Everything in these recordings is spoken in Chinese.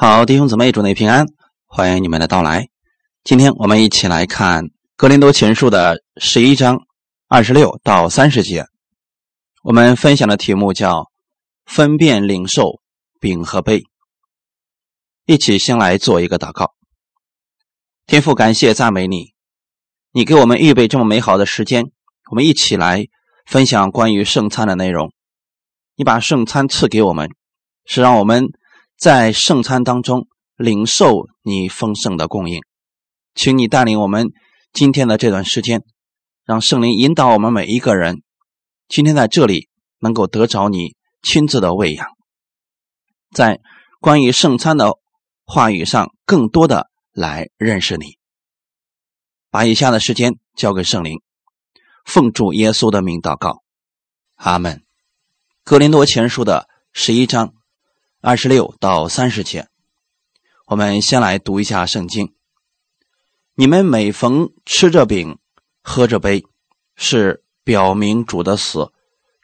好，弟兄姊妹，祝你平安，欢迎你们的到来。今天我们一起来看《格林多前书》的十一章二十六到三十节。我们分享的题目叫“分辨领受饼和杯”。一起先来做一个祷告。天父，感谢赞美你，你给我们预备这么美好的时间，我们一起来分享关于圣餐的内容。你把圣餐赐给我们，是让我们。在圣餐当中领受你丰盛的供应，请你带领我们今天的这段时间，让圣灵引导我们每一个人，今天在这里能够得着你亲自的喂养，在关于圣餐的话语上更多的来认识你。把以下的时间交给圣灵，奉主耶稣的名祷告，阿门。格林多前书的十一章。二十六到三十节，我们先来读一下圣经。你们每逢吃着饼、喝着杯，是表明主的死，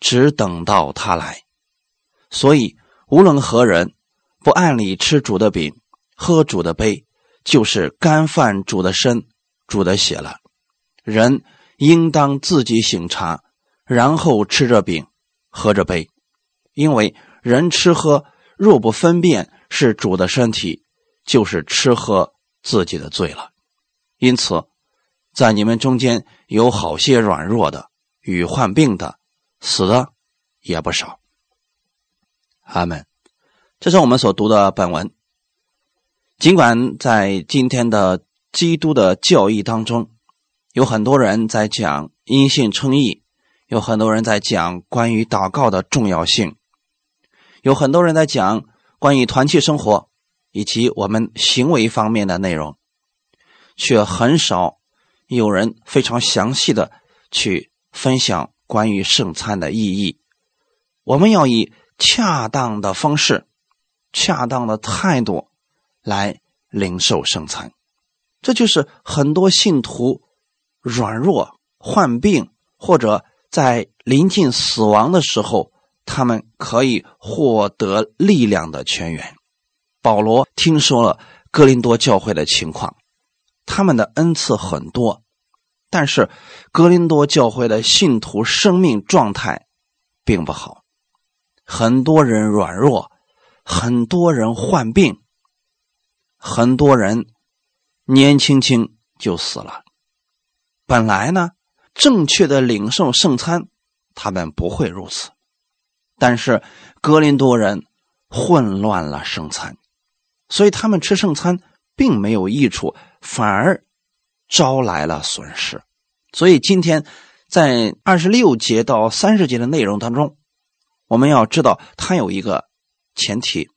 只等到他来。所以，无论何人不按理吃主的饼、喝主的杯，就是干犯主的身、主的血了。人应当自己醒察，然后吃着饼、喝着杯，因为人吃喝。若不分辨是主的身体，就是吃喝自己的罪了。因此，在你们中间有好些软弱的与患病的，死的也不少。阿门。这是我们所读的本文。尽管在今天的基督的教义当中，有很多人在讲因信称义，有很多人在讲关于祷告的重要性。有很多人在讲关于团契生活以及我们行为方面的内容，却很少有人非常详细的去分享关于圣餐的意义。我们要以恰当的方式、恰当的态度来领受圣餐。这就是很多信徒软弱、患病或者在临近死亡的时候。他们可以获得力量的泉源。保罗听说了哥林多教会的情况，他们的恩赐很多，但是哥林多教会的信徒生命状态并不好，很多人软弱，很多人患病，很多人年轻轻就死了。本来呢，正确的领受圣餐，他们不会如此。但是格林多人混乱了圣餐，所以他们吃圣餐并没有益处，反而招来了损失。所以今天在二十六节到三十节的内容当中，我们要知道它有一个前提，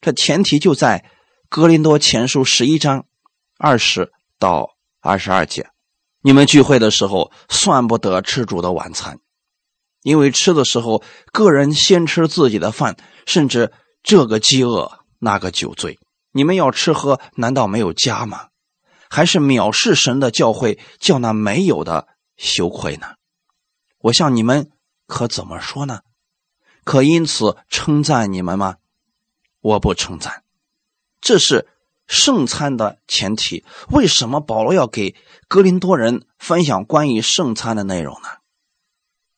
这前提就在格林多前书十一章二十到二十二节。你们聚会的时候，算不得吃主的晚餐。因为吃的时候，个人先吃自己的饭，甚至这个饥饿，那个酒醉。你们要吃喝，难道没有家吗？还是藐视神的教诲，叫那没有的羞愧呢？我向你们可怎么说呢？可因此称赞你们吗？我不称赞。这是圣餐的前提。为什么保罗要给格林多人分享关于圣餐的内容呢？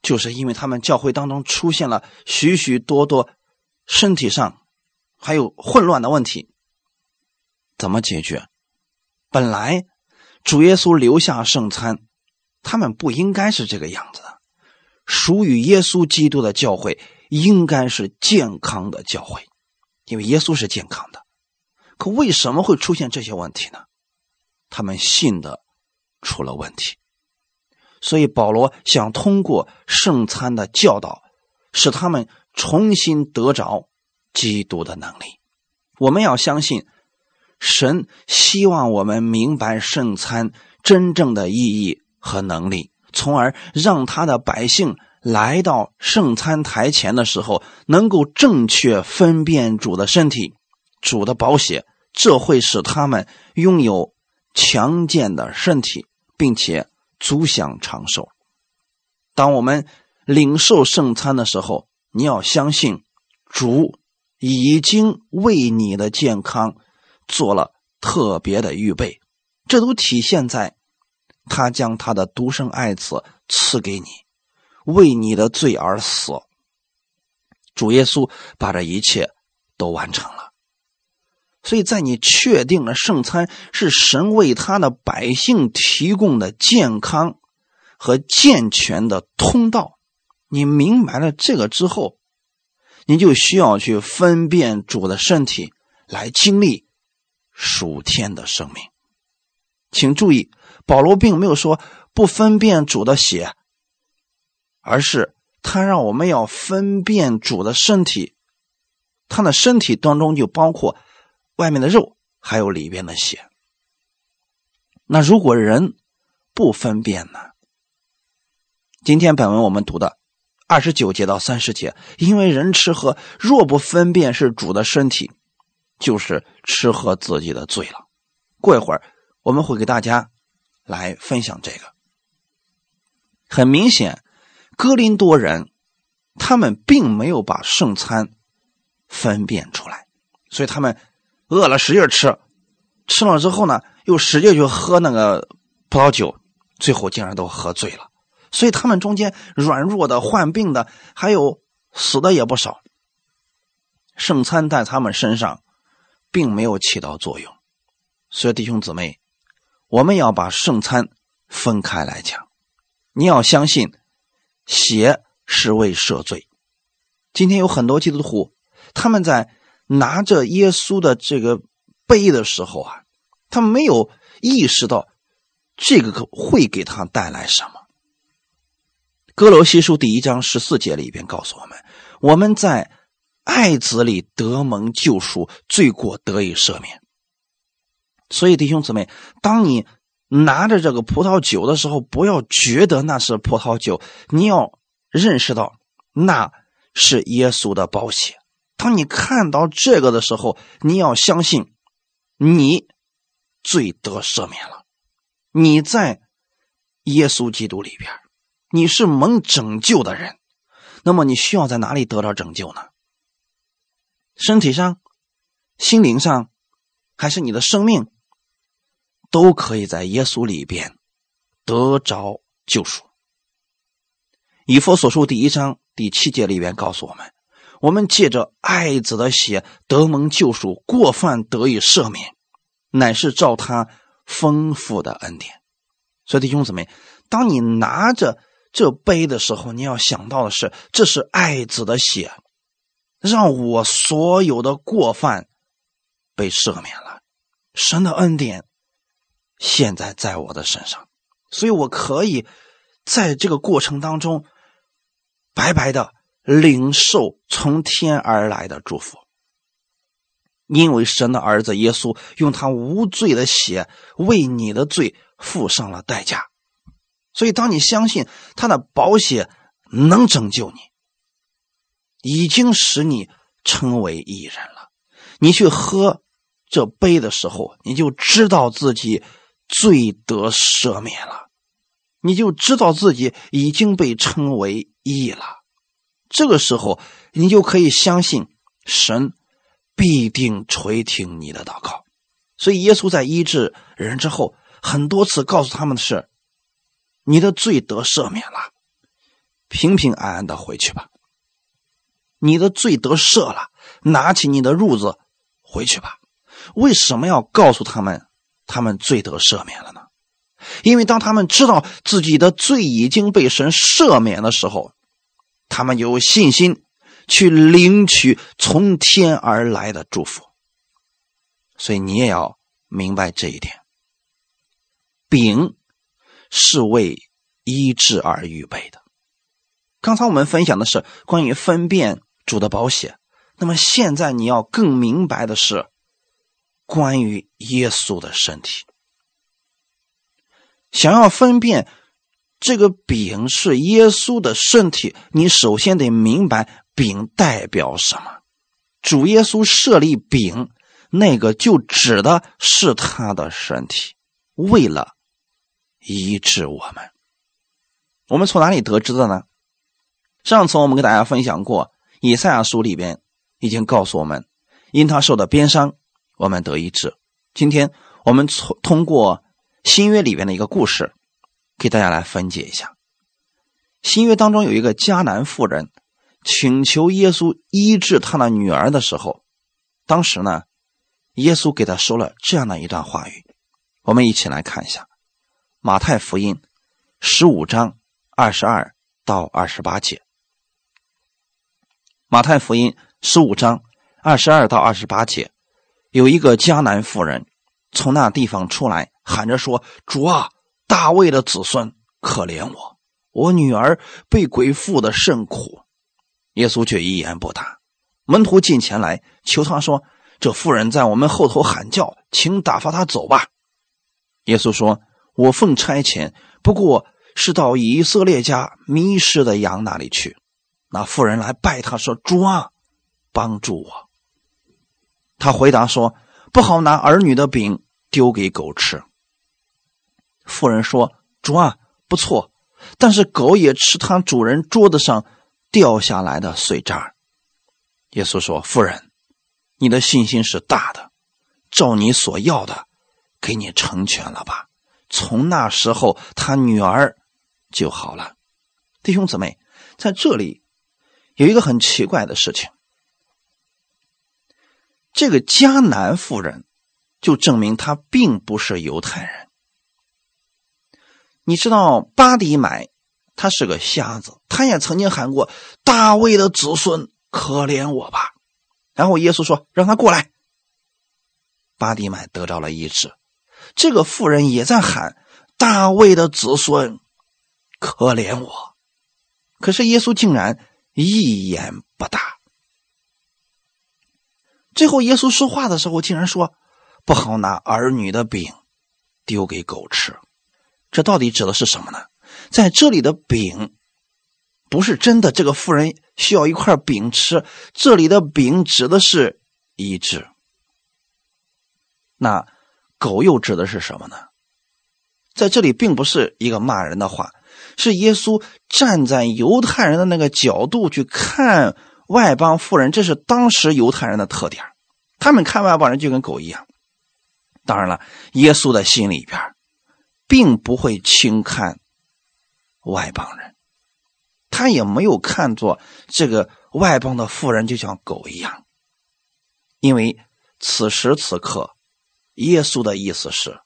就是因为他们教会当中出现了许许多多身体上还有混乱的问题，怎么解决？本来主耶稣留下圣餐，他们不应该是这个样子的。属于耶稣基督的教会应该是健康的教会，因为耶稣是健康的。可为什么会出现这些问题呢？他们信的出了问题。所以保罗想通过圣餐的教导，使他们重新得着基督的能力。我们要相信，神希望我们明白圣餐真正的意义和能力，从而让他的百姓来到圣餐台前的时候，能够正确分辨主的身体、主的宝血。这会使他们拥有强健的身体，并且。足享长寿。当我们领受圣餐的时候，你要相信主已经为你的健康做了特别的预备，这都体现在他将他的独生爱子赐给你，为你的罪而死。主耶稣把这一切都完成了，所以在你确定了圣餐是神为他的百姓提供的健康和健全的通道，你明白了这个之后。你就需要去分辨主的身体，来经历属天的生命。请注意，保罗并没有说不分辨主的血，而是他让我们要分辨主的身体。他的身体当中就包括外面的肉，还有里边的血。那如果人不分辨呢？今天本文我们读的。二十九节到三十节，因为人吃喝若不分辨是主的身体，就是吃喝自己的罪了。过一会儿我们会给大家来分享这个。很明显，哥林多人他们并没有把圣餐分辨出来，所以他们饿了使劲吃，吃了之后呢，又使劲去喝那个葡萄酒，最后竟然都喝醉了。所以他们中间软弱的、患病的，还有死的也不少。圣餐在他们身上并没有起到作用。所以弟兄姊妹，我们要把圣餐分开来讲。你要相信，血是为赦罪。今天有很多基督徒，他们在拿着耶稣的这个杯的时候啊，他没有意识到这个会给他带来什么。哥罗西书第一章十四节里边告诉我们：我们在爱子里得蒙救赎，罪过得以赦免。所以弟兄姊妹，当你拿着这个葡萄酒的时候，不要觉得那是葡萄酒，你要认识到那是耶稣的宝血。当你看到这个的时候，你要相信你罪得赦免了，你在耶稣基督里边。你是蒙拯救的人，那么你需要在哪里得到拯救呢？身体上、心灵上，还是你的生命，都可以在耶稣里边得着救赎。以佛所书第一章第七节里边告诉我们：我们借着爱子的血得蒙救赎，过犯得以赦免，乃是照他丰富的恩典。所以弟兄姊妹，当你拿着。这杯的时候，你要想到的是，这是爱子的血，让我所有的过犯被赦免了。神的恩典现在在我的身上，所以我可以在这个过程当中白白的领受从天而来的祝福，因为神的儿子耶稣用他无罪的血为你的罪付上了代价。所以，当你相信他的保险能拯救你，已经使你成为艺人了。你去喝这杯的时候，你就知道自己罪得赦免了，你就知道自己已经被称为义了。这个时候，你就可以相信神必定垂听你的祷告。所以，耶稣在医治人之后，很多次告诉他们的是。你的罪得赦免了，平平安安的回去吧。你的罪得赦了，拿起你的褥子回去吧。为什么要告诉他们他们罪得赦免了呢？因为当他们知道自己的罪已经被神赦免的时候，他们有信心去领取从天而来的祝福。所以你也要明白这一点。丙。是为医治而预备的。刚才我们分享的是关于分辨主的保险，那么现在你要更明白的是关于耶稣的身体。想要分辨这个饼是耶稣的身体，你首先得明白饼代表什么。主耶稣设立饼，那个就指的是他的身体，为了。医治我们，我们从哪里得知的呢？上次我们给大家分享过，以赛亚书里边已经告诉我们，因他受的鞭伤，我们得医治。今天我们从通过新约里面的一个故事，给大家来分解一下。新约当中有一个迦南妇人，请求耶稣医治他的女儿的时候，当时呢，耶稣给他说了这样的一段话语。我们一起来看一下《马太福音》十五章二十二到二十八节。《马太福音》十五章二十二到二十八节，有一个迦南妇人从那地方出来，喊着说：“主啊，大卫的子孙，可怜我。”我女儿被鬼附的甚苦，耶稣却一言不答。门徒进前来求他说：“这妇人在我们后头喊叫，请打发她走吧。”耶稣说：“我奉差遣，不过是到以色列家迷失的羊那里去。”那妇人来拜他说：“主啊，帮助我。”他回答说：“不好拿儿女的饼丢给狗吃。”妇人说：“主啊，不错。”但是狗也吃它主人桌子上掉下来的碎渣。耶稣说：“夫人，你的信心是大的，照你所要的，给你成全了吧。”从那时候，他女儿就好了。弟兄姊妹，在这里有一个很奇怪的事情：这个迦南妇人，就证明她并不是犹太人。你知道巴迪买，他是个瞎子，他也曾经喊过大卫的子孙，可怜我吧。然后耶稣说：“让他过来。”巴迪买得到了医治。这个妇人也在喊大卫的子孙，可怜我。可是耶稣竟然一言不答。最后耶稣说话的时候，竟然说：“不好拿儿女的饼丢给狗吃。”这到底指的是什么呢？在这里的饼，不是真的。这个妇人需要一块饼吃。这里的饼指的是医治。那狗又指的是什么呢？在这里并不是一个骂人的话，是耶稣站在犹太人的那个角度去看外邦妇人，这是当时犹太人的特点。他们看外邦人就跟狗一样。当然了，耶稣的心里边。并不会轻看外邦人，他也没有看作这个外邦的富人就像狗一样，因为此时此刻，耶稣的意思是：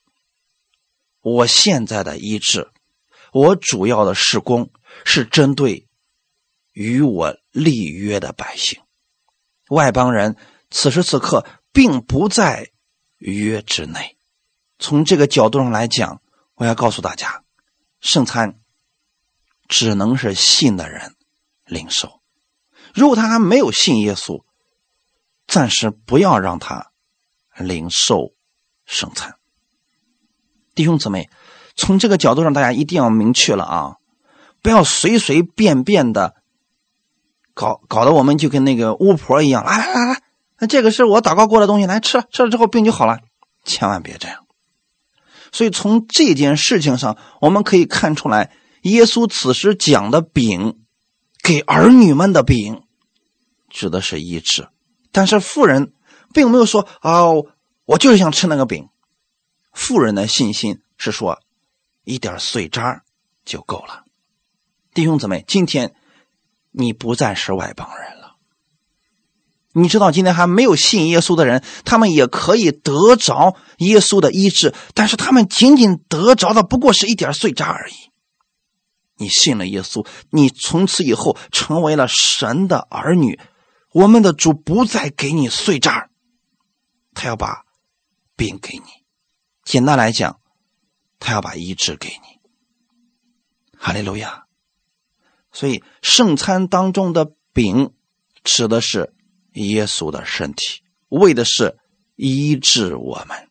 我现在的医治，我主要的施工是针对与我立约的百姓，外邦人此时此刻并不在约之内。从这个角度上来讲。我要告诉大家，圣餐只能是信的人领受。如果他还没有信耶稣，暂时不要让他领受圣餐。弟兄姊妹，从这个角度上，大家一定要明确了啊！不要随随便便的搞，搞得我们就跟那个巫婆一样。来来来来，那这个是我祷告过的东西，来吃，吃了之后病就好了。千万别这样。所以从这件事情上，我们可以看出来，耶稣此时讲的饼，给儿女们的饼，指的是医治。但是富人并没有说：“哦，我就是想吃那个饼。”富人的信心是说，一点碎渣就够了。弟兄姊妹，今天你不再是外邦人了。你知道，今天还没有信耶稣的人，他们也可以得着耶稣的医治，但是他们仅仅得着的不过是一点碎渣而已。你信了耶稣，你从此以后成为了神的儿女，我们的主不再给你碎渣，他要把饼给你。简单来讲，他要把医治给你。哈利路亚。所以圣餐当中的饼指的是。耶稣的身体为的是医治我们。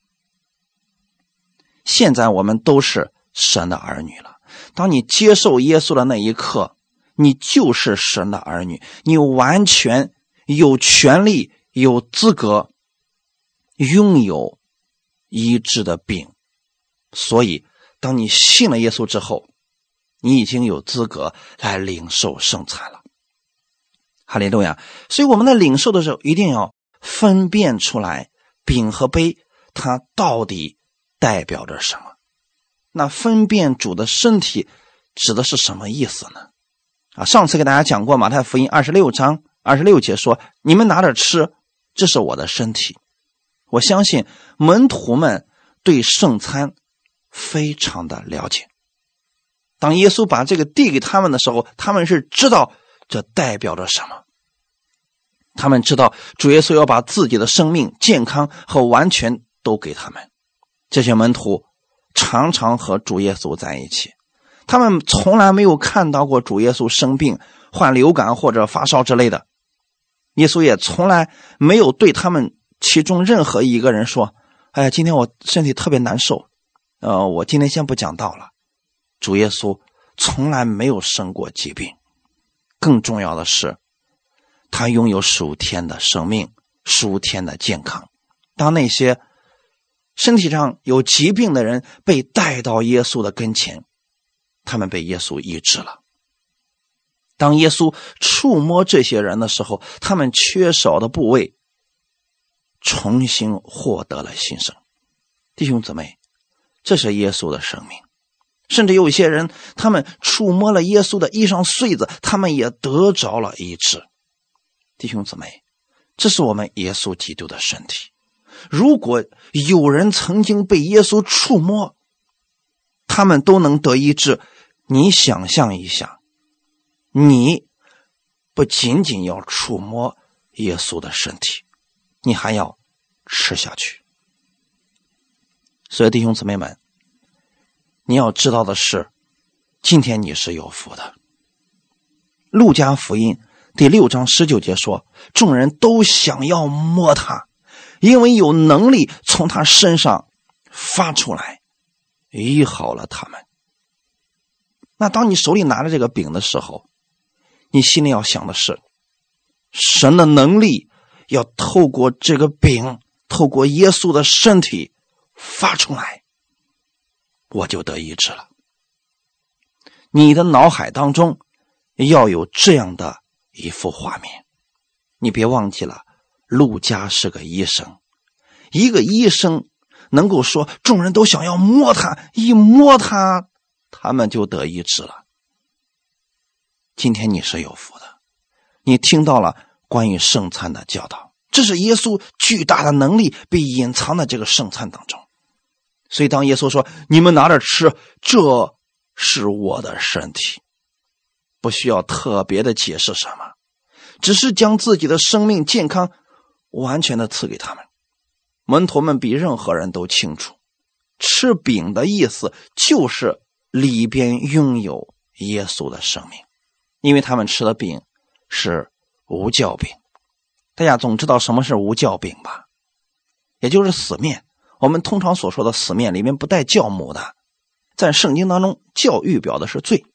现在我们都是神的儿女了。当你接受耶稣的那一刻，你就是神的儿女，你完全有权利、有资格拥有医治的病。所以，当你信了耶稣之后，你已经有资格来领受圣餐了。哈利路亚！所以我们在领受的时候，一定要分辨出来饼和杯它到底代表着什么。那分辨主的身体指的是什么意思呢？啊，上次给大家讲过马太福音二十六章二十六节说：“你们拿着吃，这是我的身体。”我相信门徒们对圣餐非常的了解。当耶稣把这个递给他们的时候，他们是知道这代表着什么。他们知道主耶稣要把自己的生命、健康和完全都给他们。这些门徒常常和主耶稣在一起。他们从来没有看到过主耶稣生病、患流感或者发烧之类的，耶稣也从来没有对他们其中任何一个人说：“哎呀，今天我身体特别难受，呃，我今天先不讲道了。”主耶稣从来没有生过疾病，更重要的是，他拥有属天的生命、属天的健康。当那些身体上有疾病的人被带到耶稣的跟前，他们被耶稣医治了。当耶稣触摸这些人的时候，他们缺少的部位重新获得了新生。弟兄姊妹，这是耶稣的生命。甚至有一些人，他们触摸了耶稣的衣裳穗子，他们也得着了医治。弟兄姊妹，这是我们耶稣基督的身体。如果有人曾经被耶稣触摸，他们都能得医治。你想象一下，你不仅仅要触摸耶稣的身体，你还要吃下去。所以弟兄姊妹们，你要知道的是，今天你是有福的。路加福音第六章十九节说：“众人都想要摸他，因为有能力从他身上发出来，医好了他们。”那当你手里拿着这个饼的时候，你心里要想的是，神的能力要透过这个饼，透过耶稣的身体发出来，我就得医治了。你的脑海当中要有这样的一幅画面，你别忘记了，陆家是个医生，一个医生能够说众人都想要摸他，一摸他。他们就得医治了。今天你是有福的，你听到了关于圣餐的教导，这是耶稣巨大的能力被隐藏在这个圣餐当中。所以当耶稣说：“你们拿着吃，这是我的身体”，不需要特别的解释什么，只是将自己的生命健康完全的赐给他们。门徒们比任何人都清楚，吃饼的意思就是。里边拥有耶稣的生命，因为他们吃的饼是无酵饼。大家总知道什么是无酵饼吧？也就是死面。我们通常所说的死面里面不带酵母的。在圣经当中，教育表的是罪。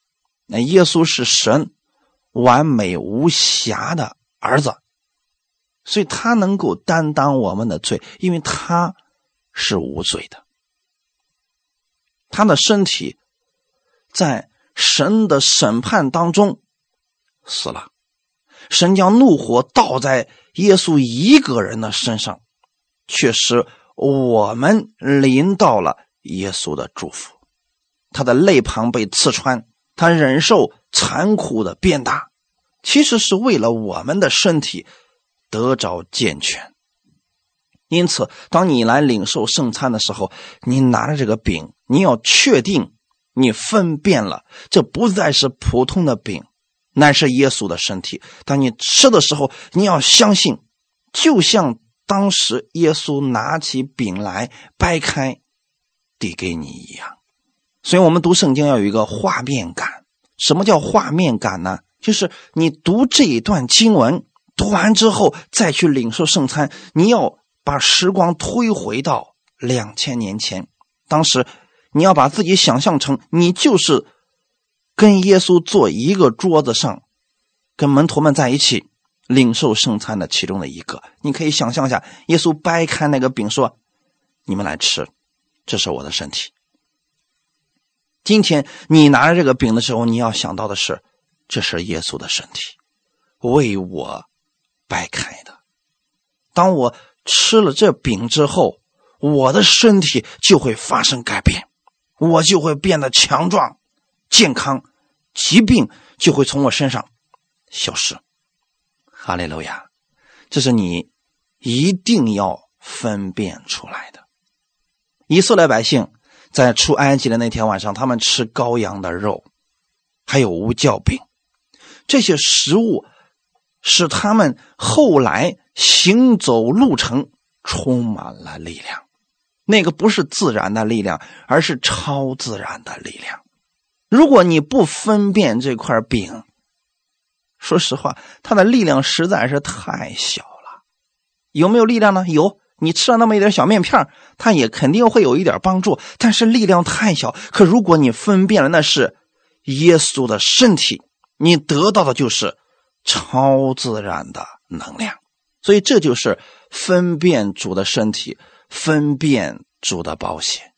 那耶稣是神完美无瑕的儿子，所以他能够担当我们的罪，因为他是无罪的。他的身体。在神的审判当中死了，神将怒火倒在耶稣一个人的身上，确实我们临到了耶稣的祝福。他的肋旁被刺穿，他忍受残酷的鞭打，其实是为了我们的身体得着健全。因此，当你来领受圣餐的时候，你拿着这个饼，你要确定。你分辨了，这不再是普通的饼，乃是耶稣的身体。当你吃的时候，你要相信，就像当时耶稣拿起饼来掰开，递给你一样。所以，我们读圣经要有一个画面感。什么叫画面感呢？就是你读这一段经文，读完之后再去领受圣餐，你要把时光推回到两千年前，当时。你要把自己想象成你就是跟耶稣坐一个桌子上，跟门徒们在一起领受圣餐的其中的一个。你可以想象一下，耶稣掰开那个饼说：“你们来吃，这是我的身体。”今天你拿着这个饼的时候，你要想到的是，这是耶稣的身体。为我掰开的。当我吃了这饼之后，我的身体就会发生改变，我就会变得强壮、健康，疾病就会从我身上消失。哈利路亚！这是你一定要分辨出来的。以色列百姓在出埃及的那天晚上，他们吃羔羊的肉，还有无酵饼，这些食物使他们后来行走路程充满了力量。那个不是自然的力量，而是超自然的力量。如果你不分辨这块饼，说实话，它的力量实在是太小了。有没有力量呢？有。你吃了那么一点小面片，它也肯定会有一点帮助，但是力量太小。可如果你分辨了那是耶稣的身体，你得到的就是超自然的能量。所以这就是分辨主的身体，分辨主的保险。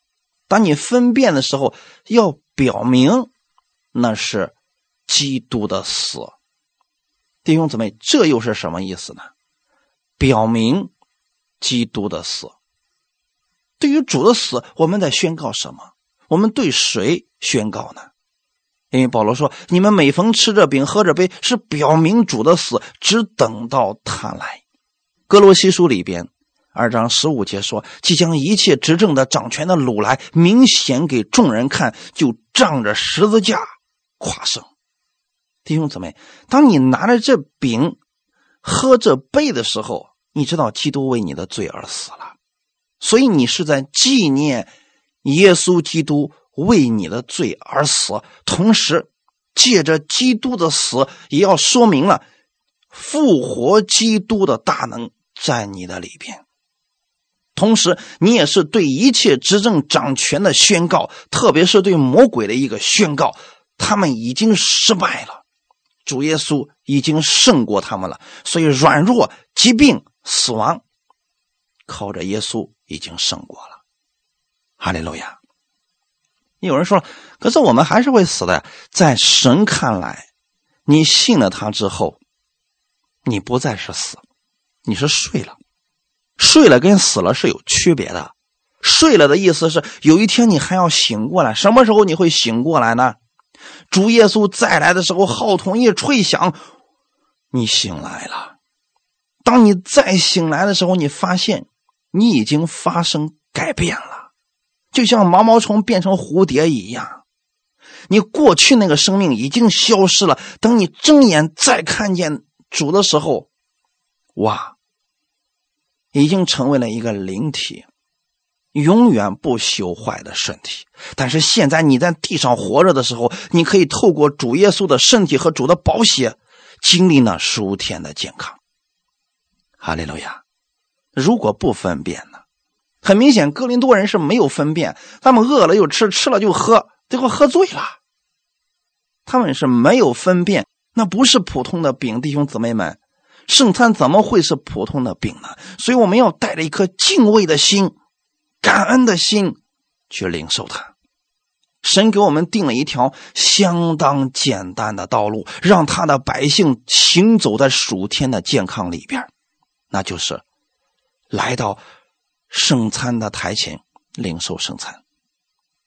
当你分辨的时候，要表明那是基督的死。弟兄姊妹，这又是什么意思呢？表明。基督的死，对于主的死，我们在宣告什么？我们对谁宣告呢？因为保罗说：“你们每逢吃着饼、喝着杯，是表明主的死，只等到他来。”哥罗西书里边二章十五节说：“即将一切执政的、掌权的掳来，明显给众人看，就仗着十字架夸胜。”弟兄姊妹，当你拿着这饼、喝这杯的时候，你知道基督为你的罪而死了，所以你是在纪念耶稣基督为你的罪而死，同时借着基督的死，也要说明了复活基督的大能在你的里边。同时，你也是对一切执政掌权的宣告，特别是对魔鬼的一个宣告，他们已经失败了，主耶稣已经胜过他们了，所以软弱、疾病。死亡靠着耶稣已经胜过了，哈利路亚。有人说了，可是我们还是会死的。在神看来，你信了他之后，你不再是死，你是睡了。睡了跟死了是有区别的。睡了的意思是有一天你还要醒过来，什么时候你会醒过来呢？主耶稣再来的时候，号筒一吹响，你醒来了。当你再醒来的时候，你发现你已经发生改变了，就像毛毛虫变成蝴蝶一样。你过去那个生命已经消失了。等你睁眼再看见主的时候，哇，已经成为了一个灵体，永远不朽坏的身体。但是现在你在地上活着的时候，你可以透过主耶稣的身体和主的宝血，经历那数天的健康。哈利路亚！如果不分辨呢？很明显，哥林多人是没有分辨，他们饿了又吃，吃了就喝，最后喝醉了。他们是没有分辨，那不是普通的饼，弟兄姊妹们，圣餐怎么会是普通的饼呢？所以我们要带着一颗敬畏的心、感恩的心去领受它。神给我们定了一条相当简单的道路，让他的百姓行走在属天的健康里边。那就是来到圣餐的台前领受圣餐，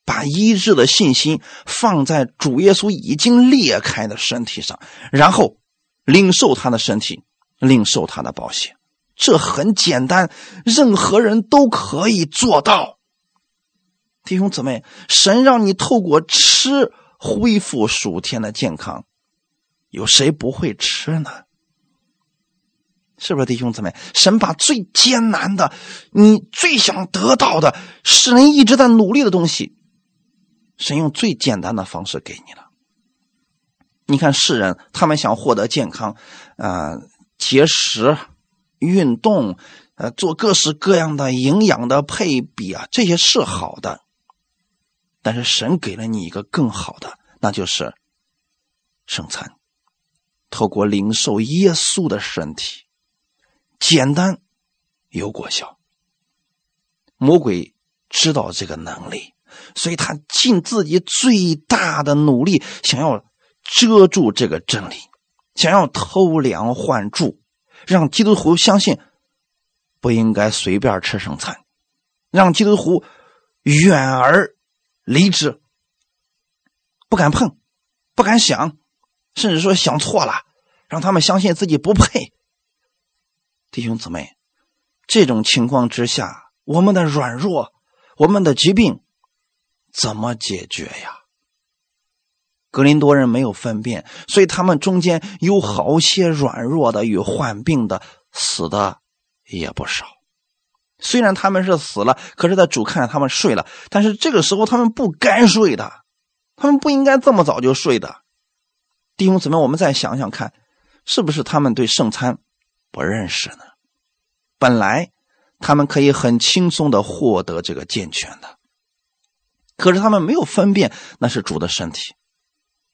把医治的信心放在主耶稣已经裂开的身体上，然后领受他的身体，领受他的宝血。这很简单，任何人都可以做到。弟兄姊妹，神让你透过吃恢复属天的健康，有谁不会吃呢？是不是弟兄姊妹？神把最艰难的，你最想得到的，使人一直在努力的东西，神用最简单的方式给你了。你看世人，他们想获得健康，呃，节食、运动，呃，做各式各样的营养的配比啊，这些是好的。但是神给了你一个更好的，那就是圣餐，透过领受耶稣的身体。简单，有果效。魔鬼知道这个能力，所以他尽自己最大的努力，想要遮住这个真理，想要偷梁换柱，让基督徒相信不应该随便吃剩菜，让基督徒远而离之，不敢碰，不敢想，甚至说想错了，让他们相信自己不配。弟兄姊妹，这种情况之下，我们的软弱，我们的疾病，怎么解决呀？格林多人没有分辨，所以他们中间有好些软弱的与患病的，死的也不少。虽然他们是死了，可是，在主看着他们睡了。但是这个时候他们不该睡的，他们不应该这么早就睡的。弟兄姊妹，我们再想想看，是不是他们对圣餐不认识呢？本来他们可以很轻松的获得这个健全的，可是他们没有分辨那是主的身体。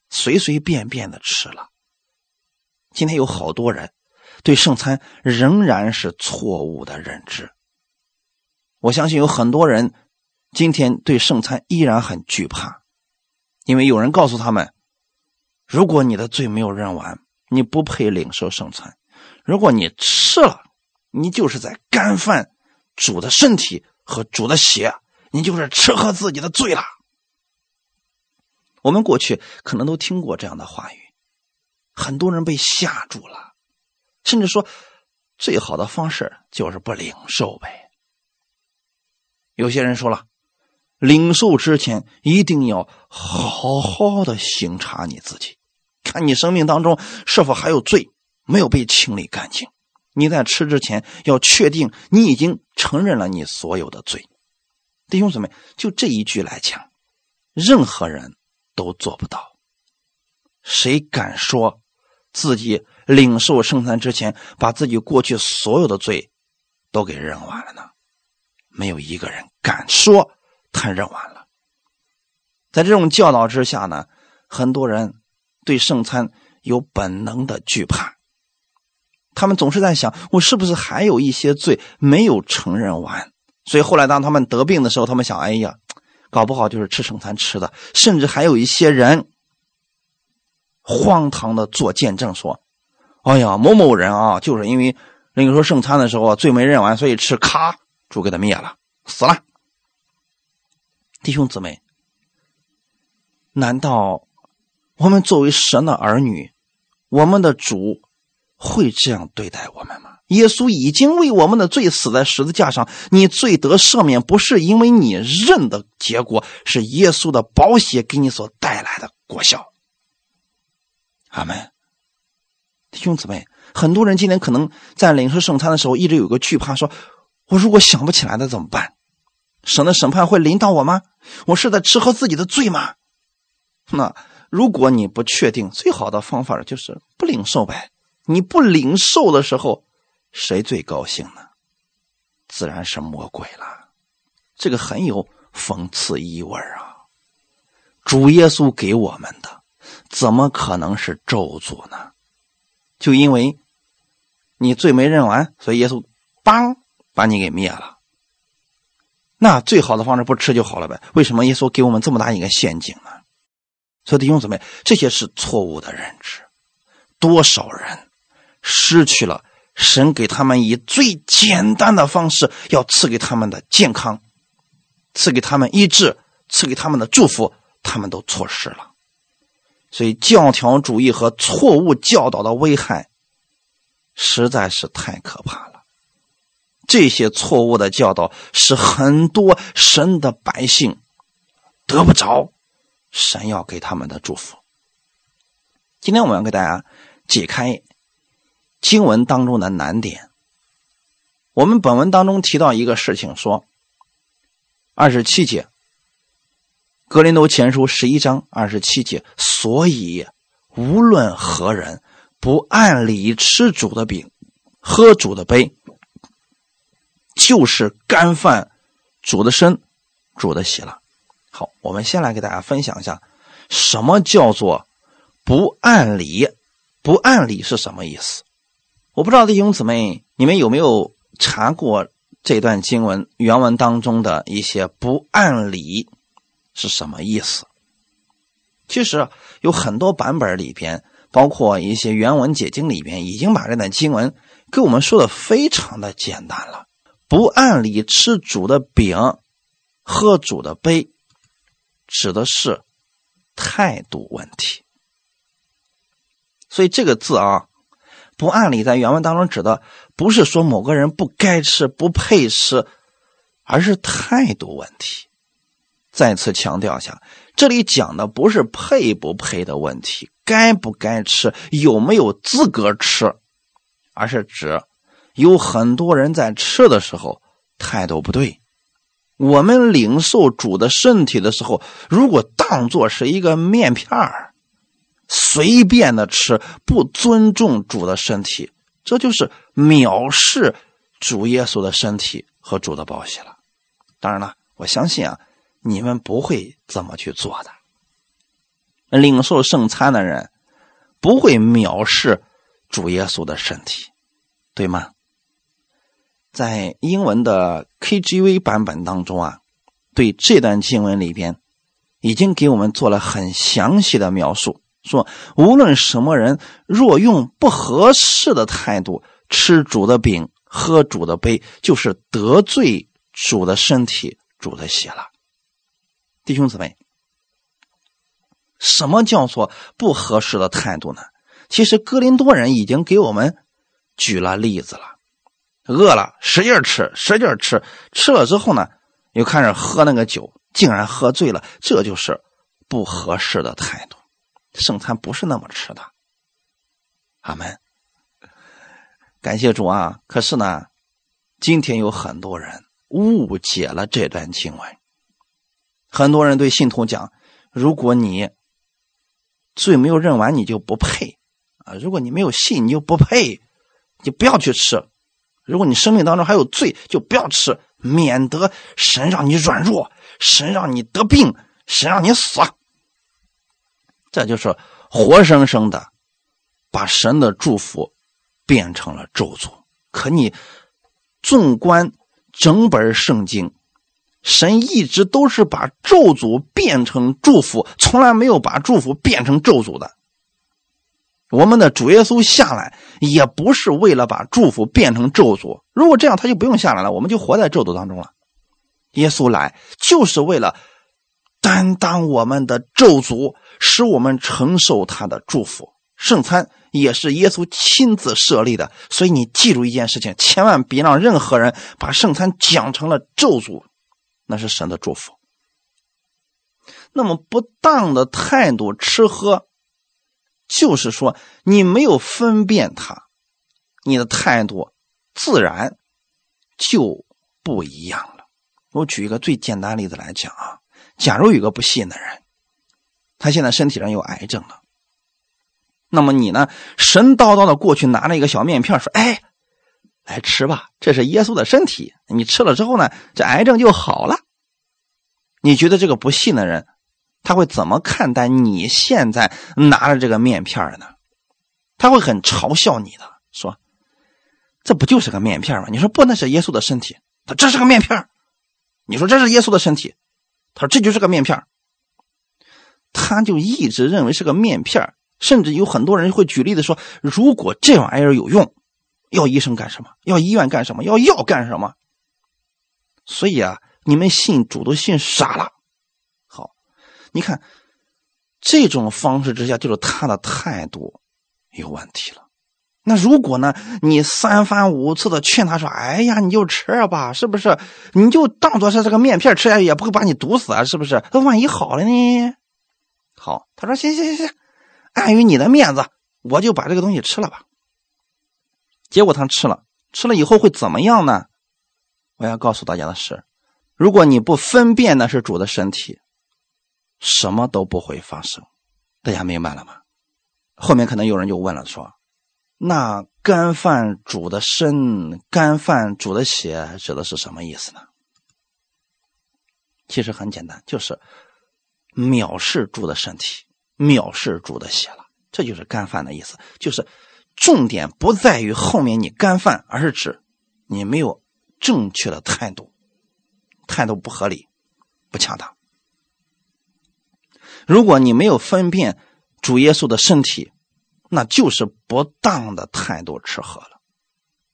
随随便便的吃了。今天有好多人对圣餐仍然是错误的认知。我相信有很多人今天对圣餐依然很惧怕，因为有人告诉他们：如果你的罪没有认完，你不配领受圣餐；如果你吃了，你就是在干犯主的身体和主的血，你就是吃喝自己的罪了。我们过去可能都听过这样的话语，很多人被吓住了，甚至说最好的方式就是不领受呗。有些人说了，领受之前一定要好好的审查你自己，看你生命当中是否还有罪没有被清理干净。你在吃之前要确定你已经承认了你所有的罪。弟兄姊妹，就这一句来讲，任何人。都做不到，谁敢说自己领受圣餐之前，把自己过去所有的罪都给认完了呢？没有一个人敢说他认完了。在这种教导之下呢，很多人对圣餐有本能的惧怕，他们总是在想：我是不是还有一些罪没有承认完？所以后来当他们得病的时候，他们想：哎呀。搞不好就是吃圣餐吃的，甚至还有一些人荒唐的做见证说：“哎呀，某某人啊，就是因为那个说圣餐的时候罪没认完，所以吃咔，主给他灭了，死了。”弟兄姊妹，难道我们作为神的儿女，我们的主会这样对待我们吗？耶稣已经为我们的罪死在十字架上，你罪得赦免，不是因为你认的结果，是耶稣的宝血给你所带来的果效。阿门。弟兄姊妹，很多人今天可能在领受圣餐的时候，一直有个惧怕，说：“我如果想不起来的怎么办？神的审判会临到我吗？我是在吃喝自己的罪吗？”那如果你不确定，最好的方法就是不领受呗。你不领受的时候。谁最高兴呢？自然是魔鬼了。这个很有讽刺意味啊！主耶稣给我们的，怎么可能是咒诅呢？就因为你罪没认完，所以耶稣邦把你给灭了。那最好的方式不吃就好了呗？为什么耶稣给我们这么大一个陷阱呢？所以弟兄姊妹，这些是错误的认知。多少人失去了？神给他们以最简单的方式，要赐给他们的健康，赐给他们医治，赐给他们的祝福，他们都错失了。所以教条主义和错误教导的危害实在是太可怕了。这些错误的教导使很多神的百姓得不着神要给他们的祝福。今天我们要给大家解开。经文当中的难点，我们本文当中提到一个事情，说二十七节，格林多前书十一章二十七节，所以无论何人不按理吃主的饼，喝主的杯，就是干饭主的身，主的血了。好，我们先来给大家分享一下，什么叫做不按理？不按理是什么意思？我不知道弟兄姊妹，你们有没有查过这段经文原文当中的一些不按理是什么意思？其实有很多版本里边包括一些原文解经里边，已经把这段经文给我们说的非常的简单了。不按理吃主的饼，喝主的杯，指的是态度问题。所以这个字啊，不按理在原文当中指的不是说某个人不该吃、不配吃，而是态度问题。再次强调一下，这里讲的不是配不配的问题，该不该吃，有没有资格吃，而是指有很多人在吃的时候态度不对。我们领受主的身体的时候，如果当做是一个面片儿。随便的吃，不尊重主的身体，这就是藐视主耶稣的身体和主的宝血了。当然了，我相信啊，你们不会这么去做的。领受圣餐的人不会藐视主耶稣的身体，对吗？在英文的 KGV 版本当中啊，对这段经文里边已经给我们做了很详细的描述。说，无论什么人，若用不合适的态度吃主的饼、喝主的杯，就是得罪主的身体、主的血了。弟兄姊妹，什么叫做不合适的态度呢？其实哥林多人已经给我们举了例子了。饿了使劲吃，使劲吃，吃了之后呢，又开始喝那个酒，竟然喝醉了，这就是不合适的态度。圣餐不是那么吃的，阿门。感谢主啊！可是呢，今天有很多人误解了这段经文。很多人对信徒讲：“如果你罪没有认完，你就不配啊！如果你没有信，你就不配，就不要去吃。如果你生命当中还有罪，就不要吃，免得神让你软弱，神让你得病，神让你死。”这就是活生生的把神的祝福变成了咒诅。可你纵观整本圣经，神一直都是把咒诅变成祝福，从来没有把祝福变成咒诅的。我们的主耶稣下来也不是为了把祝福变成咒诅，如果这样他就不用下来了，我们就活在咒诅当中了。耶稣来就是为了。担当我们的咒诅，使我们承受他的祝福。圣餐也是耶稣亲自设立的，所以你记住一件事情：千万别让任何人把圣餐讲成了咒诅，那是神的祝福。那么不当的态度吃喝，就是说你没有分辨他，你的态度自然就不一样了。我举一个最简单的例子来讲啊。假如有个不信的人，他现在身体上有癌症了，那么你呢，神叨叨的过去拿了一个小面片说：“哎，来吃吧，这是耶稣的身体，你吃了之后呢，这癌症就好了。”你觉得这个不信的人，他会怎么看待你现在拿着这个面片呢？他会很嘲笑你的，说：“这不就是个面片吗？”你说不，那是耶稣的身体，他这是个面片你说这是耶稣的身体。他说：“这就是个面片他就一直认为是个面片甚至有很多人会举例子说：“如果这玩意儿有用，要医生干什么？要医院干什么？要药干什么？”所以啊，你们信主都信傻了。好，你看这种方式之下，就是他的态度有问题了。那如果呢？你三番五次的劝他说：“哎呀，你就吃吧，是不是？你就当做是这个面片吃下去，也不会把你毒死啊，是不是？那万一好了呢？”好，他说：“行行行行，碍于你的面子，我就把这个东西吃了吧。”结果他吃了，吃了以后会怎么样呢？我要告诉大家的是，如果你不分辨那是主的身体，什么都不会发生。大家明白了吗？后面可能有人就问了，说。那干饭煮的身，干饭煮的血，指的是什么意思呢？其实很简单，就是藐视主的身体，藐视主的血了。这就是干饭的意思，就是重点不在于后面你干饭，而是指你没有正确的态度，态度不合理，不恰当。如果你没有分辨主耶稣的身体，那就是不当的态度吃喝了。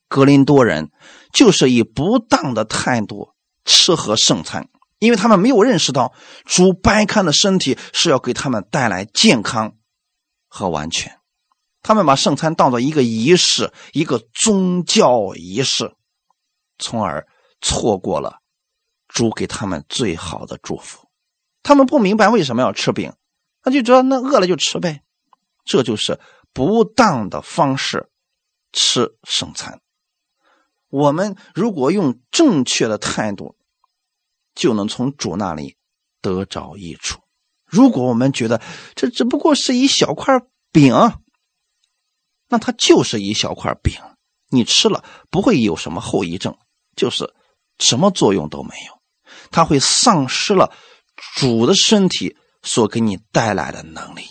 格林多人就是以不当的态度吃喝圣餐，因为他们没有认识到主掰开的身体是要给他们带来健康和完全。他们把圣餐当做一个仪式，一个宗教仪式，从而错过了主给他们最好的祝福。他们不明白为什么要吃饼，那就知道那饿了就吃呗。这就是不当的方式吃圣餐。我们如果用正确的态度，就能从主那里得着益处。如果我们觉得这只不过是一小块饼，那它就是一小块饼，你吃了不会有什么后遗症，就是什么作用都没有，它会丧失了主的身体所给你带来的能力。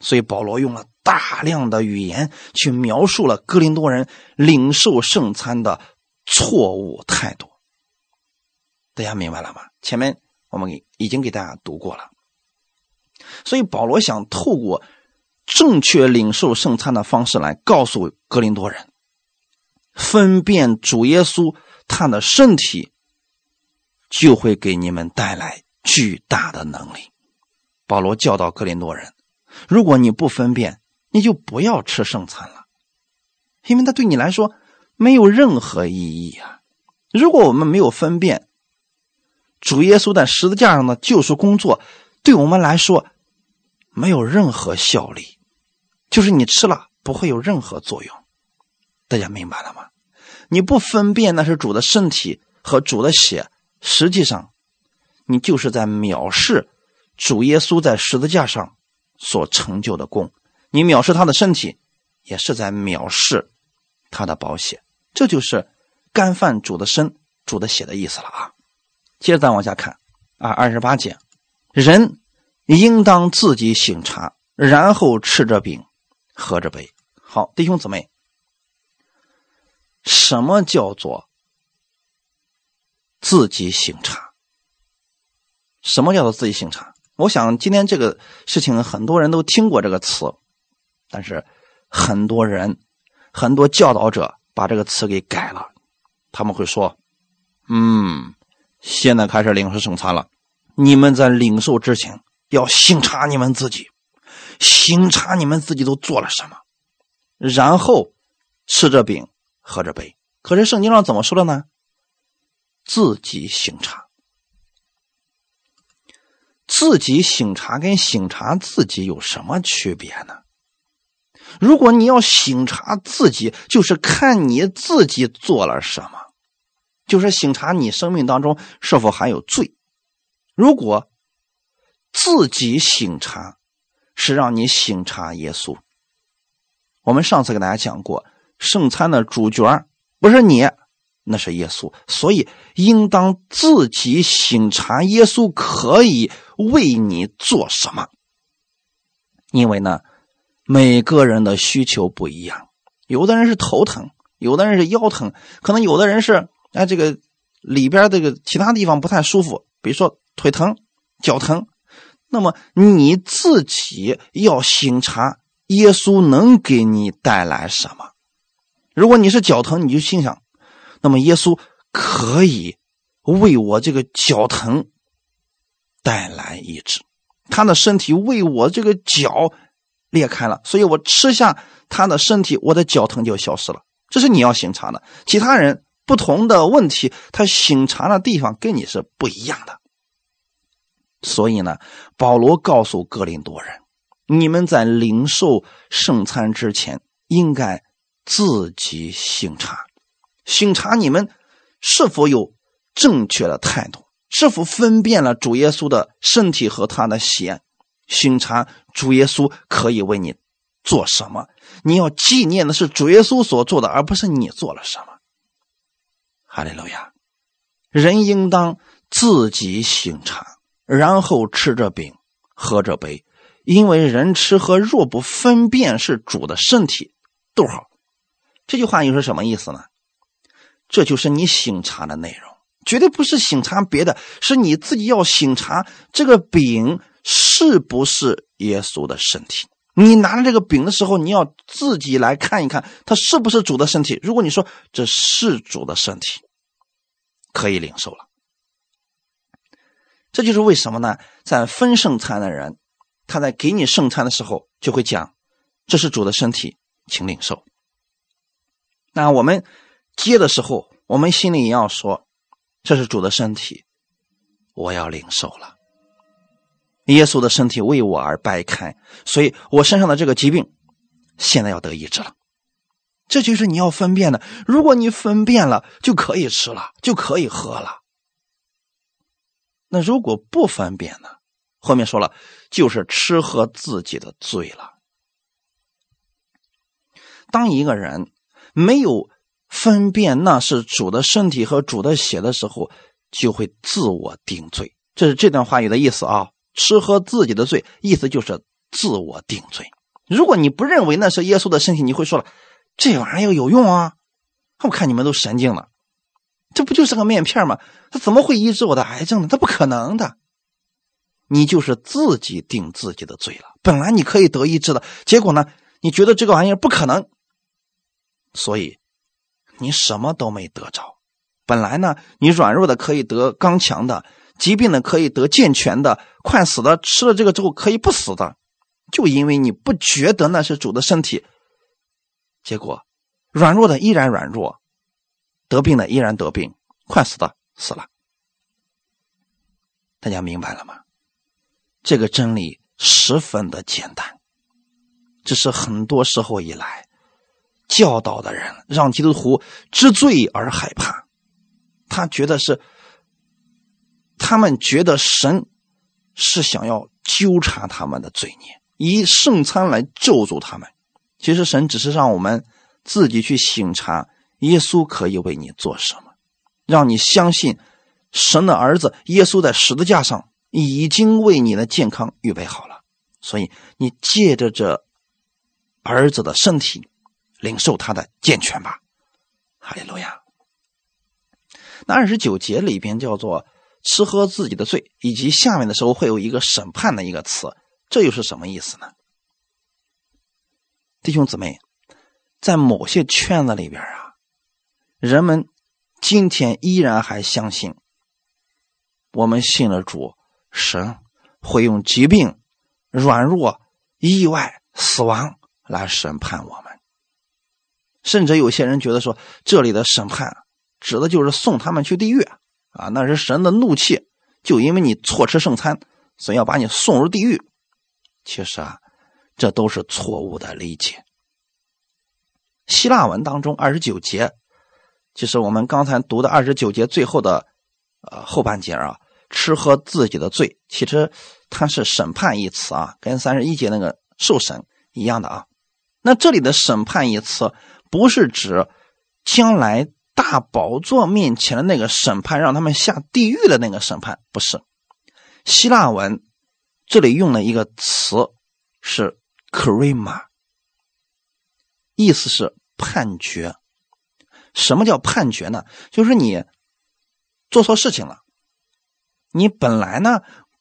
所以保罗用了大量的语言去描述了哥林多人领受圣餐的错误态度。大家明白了吗？前面我们已经给大家读过了。所以保罗想透过。正确领受圣餐的方式来告诉格林多人，分辨主耶稣他的身体，就会给你们带来巨大的能力。保罗教导格林多人：如果你不分辨，你就不要吃圣餐了，因为它对你来说没有任何意义啊。如果我们没有分辨主耶稣在十字架上的救赎工作，对我们来说没有任何效力。就是你吃了不会有任何作用，大家明白了吗？你不分辨那是主的身体和主的血，实际上，你就是在藐视主耶稣在十字架上所成就的功。你藐视他的身体，也是在藐视他的宝血。这就是干饭主的身、主的血的意思了啊！接着再往下看啊，二十八节，人应当自己醒茶，然后吃着饼。喝着杯，好，弟兄姊妹，什么叫做自己醒茶？什么叫做自己醒茶？我想今天这个事情很多人都听过这个词，但是很多人、很多教导者把这个词给改了。他们会说：“嗯，现在开始领受圣餐了，你们在领受之前要醒察你们自己。”醒察你们自己都做了什么，然后吃着饼，喝着杯。可是圣经上怎么说的呢？自己醒察，自己醒察跟醒察自己有什么区别呢？如果你要醒察自己，就是看你自己做了什么，就是醒察你生命当中是否还有罪。如果自己醒察。是让你醒察耶稣。我们上次给大家讲过，圣餐的主角不是你，那是耶稣。所以应当自己醒察耶稣可以为你做什么。因为呢，每个人的需求不一样，有的人是头疼，有的人是腰疼，可能有的人是哎这个里边这个其他地方不太舒服，比如说腿疼、脚疼。那么你自己要醒察耶稣能给你带来什么？如果你是脚疼，你就心想，那么耶稣可以为我这个脚疼带来医治，他的身体为我这个脚裂开了，所以我吃下他的身体，我的脚疼就消失了。这是你要醒察的。其他人不同的问题，他醒察的地方跟你是不一样的。所以呢，保罗告诉哥林多人：“你们在领受圣餐之前，应该自己醒察，醒察你们是否有正确的态度，是否分辨了主耶稣的身体和他的血，醒察主耶稣可以为你做什么。你要纪念的是主耶稣所做的，而不是你做了什么。”哈利路亚！人应当自己醒察。然后吃着饼，喝着杯，因为人吃喝若不分辨是主的身体，逗号，这句话又是什么意思呢？这就是你醒茶的内容，绝对不是醒茶别的，是你自己要醒茶这个饼是不是耶稣的身体？你拿着这个饼的时候，你要自己来看一看，它是不是主的身体。如果你说这是主的身体，可以领受了。这就是为什么呢？在分圣餐的人，他在给你圣餐的时候，就会讲这是主的身体，请领受。那我们接的时候，我们心里也要说这是主的身体，我要领受了。耶稣的身体为我而掰开，所以我身上的这个疾病现在要得医治了。这就是你要分辨的。如果你分辨了，就可以吃了，就可以喝了。那如果不分辨呢？后面说了，就是吃喝自己的罪了。当一个人没有分辨那是主的身体和主的血的时候，就会自我定罪。这是这段话语的意思啊。吃喝自己的罪，意思就是自我定罪。如果你不认为那是耶稣的身体，你会说了，这玩意儿有用啊？我看你们都神经了，这不就是个面片吗？它怎么会医治我的癌症呢？它不可能的。你就是自己定自己的罪了。本来你可以得医治的，结果呢，你觉得这个玩意儿不可能，所以你什么都没得着。本来呢，你软弱的可以得刚强的。疾病的可以得健全的，快死的吃了这个之后可以不死的，就因为你不觉得那是主的身体，结果软弱的依然软弱，得病的依然得病，快死的死了。大家明白了吗？这个真理十分的简单，只是很多时候以来教导的人让基督徒知罪而害怕，他觉得是。他们觉得神是想要纠缠他们的罪孽，以圣餐来咒诅他们。其实神只是让我们自己去醒察，耶稣可以为你做什么，让你相信神的儿子耶稣在十字架上已经为你的健康预备好了。所以你借着这儿子的身体，领受他的健全吧。哈利路亚。那二十九节里边叫做。吃喝自己的罪，以及下面的时候会有一个审判的一个词，这又是什么意思呢？弟兄姊妹，在某些圈子里边啊，人们今天依然还相信，我们信了主，神会用疾病、软弱、意外、死亡来审判我们，甚至有些人觉得说，这里的审判指的就是送他们去地狱。啊，那是神的怒气，就因为你错吃圣餐，所以要把你送入地狱。其实啊，这都是错误的理解。希腊文当中二十九节，就是我们刚才读的二十九节最后的呃后半节啊，吃喝自己的罪，其实它是审判一词啊，跟三十一节那个受审一样的啊。那这里的审判一词，不是指将来。大宝座面前的那个审判，让他们下地狱的那个审判，不是希腊文这里用了一个词是 “krima”，意思是判决。什么叫判决呢？就是你做错事情了，你本来呢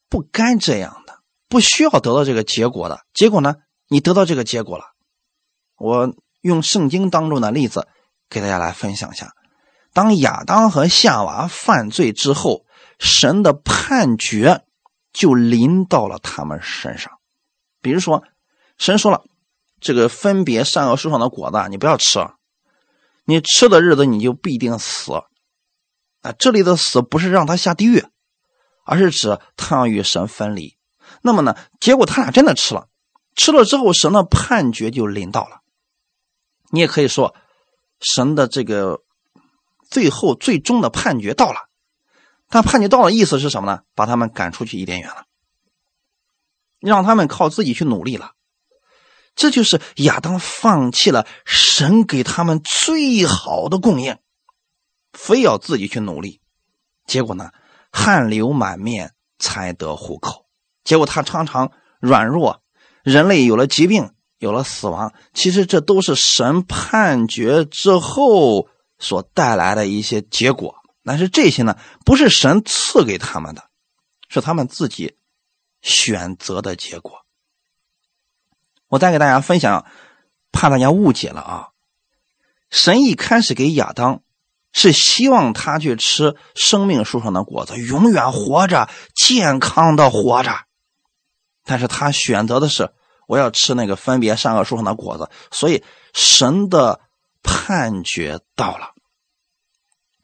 不该这样的，不需要得到这个结果的，结果呢你得到这个结果了。我用圣经当中的例子给大家来分享一下。当亚当和夏娃犯罪之后，神的判决就临到了他们身上。比如说，神说了：“这个分别善恶树上的果子，你不要吃，你吃的日子你就必定死。”啊，这里的死不是让他下地狱，而是指他要与神分离。那么呢，结果他俩真的吃了，吃了之后，神的判决就临到了。你也可以说，神的这个。最后最终的判决到了，但判决到了意思是什么呢？把他们赶出去伊甸园了，让他们靠自己去努力了。这就是亚当放弃了神给他们最好的供应，非要自己去努力。结果呢，汗流满面才得糊口。结果他常常软弱，人类有了疾病，有了死亡。其实这都是神判决之后。所带来的一些结果，但是这些呢，不是神赐给他们的，是他们自己选择的结果。我再给大家分享，怕大家误解了啊。神一开始给亚当是希望他去吃生命树上的果子，永远活着，健康的活着。但是他选择的是我要吃那个分别善恶树上的果子，所以神的判决到了。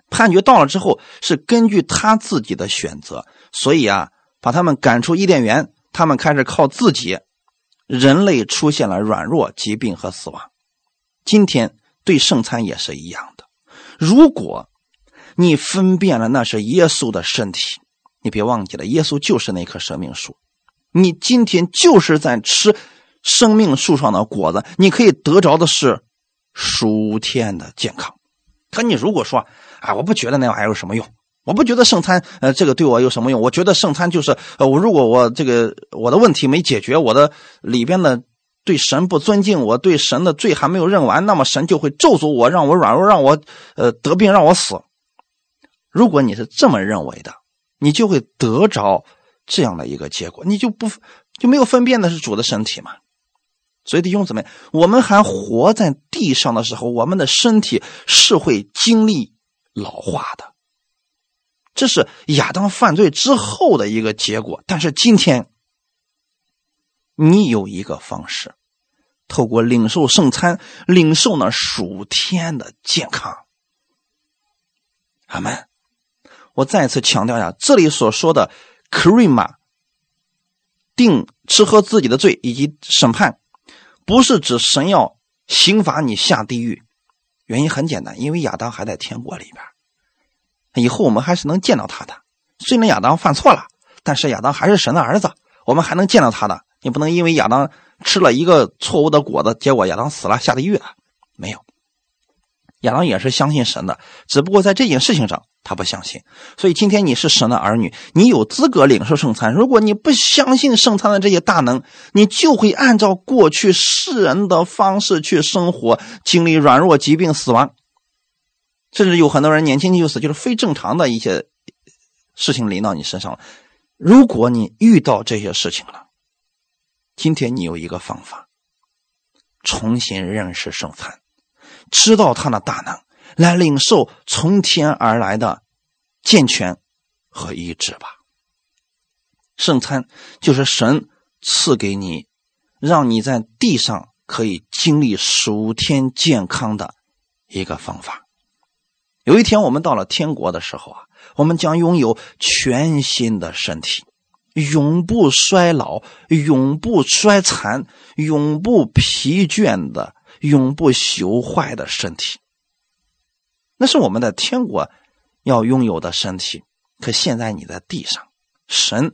判决到了之后，是根据他自己的选择，所以啊，把他们赶出伊甸园，他们开始靠自己，人类出现了软弱、疾病和死亡。今天对圣餐也是一样的，如果你分辨了那是耶稣的身体，你别忘记了，耶稣就是那棵生命树。你今天就是在吃生命树上的果子，你可以得着的是属天的健康。可你如果说啊，我不觉得那玩意有什么用，我不觉得圣餐呃这个对我有什么用，我觉得圣餐就是呃我如果我这个我的问题没解决，我的里边的对神不尊敬，我对神的罪还没有认完，那么神就会咒诅我，让我软弱，让我呃得病，让我死。如果你是这么认为的，你就会得着。这样的一个结果，你就不就没有分辨的是主的身体吗？所以弟兄姊妹，我们还活在地上的时候，我们的身体是会经历老化的，这是亚当犯罪之后的一个结果。但是今天，你有一个方式，透过领受圣餐，领受那属天的健康。阿门。我再次强调一下，这里所说的。克瑞玛定吃喝自己的罪以及审判，不是指神要刑罚你下地狱。原因很简单，因为亚当还在天国里边，以后我们还是能见到他的。虽然亚当犯错了，但是亚当还是神的儿子，我们还能见到他的。你不能因为亚当吃了一个错误的果子，结果亚当死了下地狱了，没有。亚当也是相信神的，只不过在这件事情上他不相信。所以今天你是神的儿女，你有资格领受圣餐。如果你不相信圣餐的这些大能，你就会按照过去世人的方式去生活，经历软弱、疾病、死亡，甚至有很多人年轻就死，就是非正常的一些事情临到你身上了。如果你遇到这些事情了，今天你有一个方法，重新认识圣餐。知道他的大能，来领受从天而来的健全和医治吧。圣餐就是神赐给你，让你在地上可以经历数天健康的一个方法。有一天我们到了天国的时候啊，我们将拥有全新的身体，永不衰老、永不衰残、永不疲倦的。永不朽坏的身体，那是我们的天国要拥有的身体。可现在你在地上，神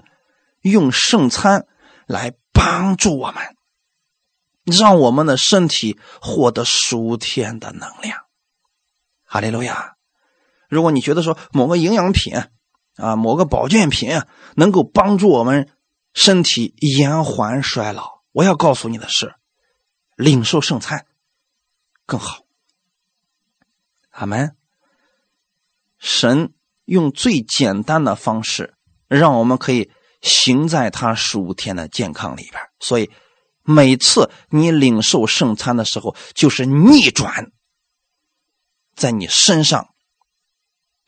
用圣餐来帮助我们，让我们的身体获得属天的能量。哈利路亚！如果你觉得说某个营养品啊，某个保健品能够帮助我们身体延缓衰老，我要告诉你的是，领受圣餐。更好，阿门。神用最简单的方式，让我们可以行在他属天的健康里边。所以，每次你领受圣餐的时候，就是逆转在你身上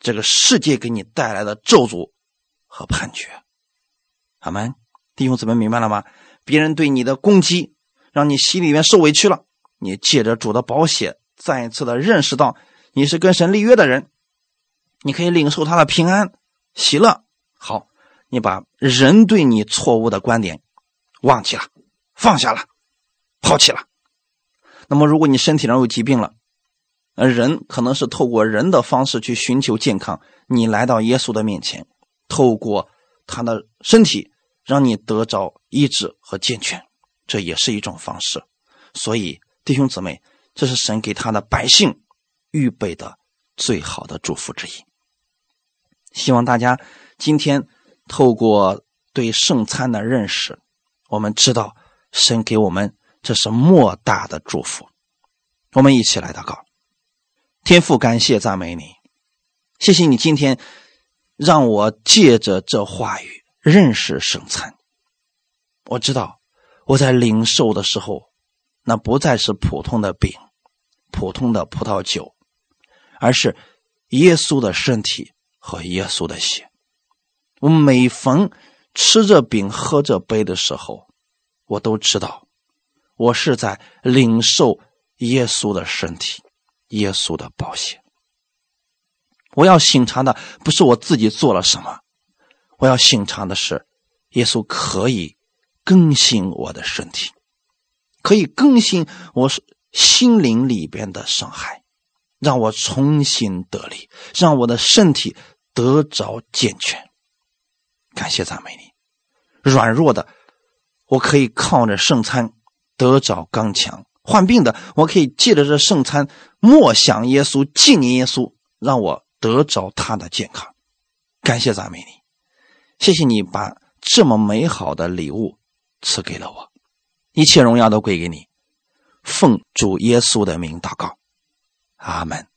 这个世界给你带来的咒诅和判决。阿门，弟兄姊妹，明白了吗？别人对你的攻击，让你心里面受委屈了。你借着主的宝血，再一次的认识到你是跟神立约的人，你可以领受他的平安、喜乐。好，你把人对你错误的观点忘记了，放下了，抛弃了。那么，如果你身体上有疾病了，呃，人可能是透过人的方式去寻求健康，你来到耶稣的面前，透过他的身体让你得着医治和健全，这也是一种方式。所以。弟兄姊妹，这是神给他的百姓预备的最好的祝福之一。希望大家今天透过对圣餐的认识，我们知道神给我们这是莫大的祝福。我们一起来祷告：天父，感谢赞美你，谢谢你今天让我借着这话语认识圣餐。我知道我在领受的时候。那不再是普通的饼、普通的葡萄酒，而是耶稣的身体和耶稣的血。我每逢吃着饼、喝着杯的时候，我都知道，我是在领受耶稣的身体、耶稣的宝血。我要醒察的不是我自己做了什么，我要醒察的是，耶稣可以更新我的身体，可以更新我心灵里边的伤害，让我重新得力，让我的身体得着健全。感谢赞美你。软弱的，我可以靠着圣餐得着刚强；患病的，我可以借着这圣餐默想耶稣、纪念耶稣，让我得着他的健康。感谢赞美你，谢谢你把这么美好的礼物赐给了我，一切荣耀都归给你。奉主耶稣的名祷告，阿门。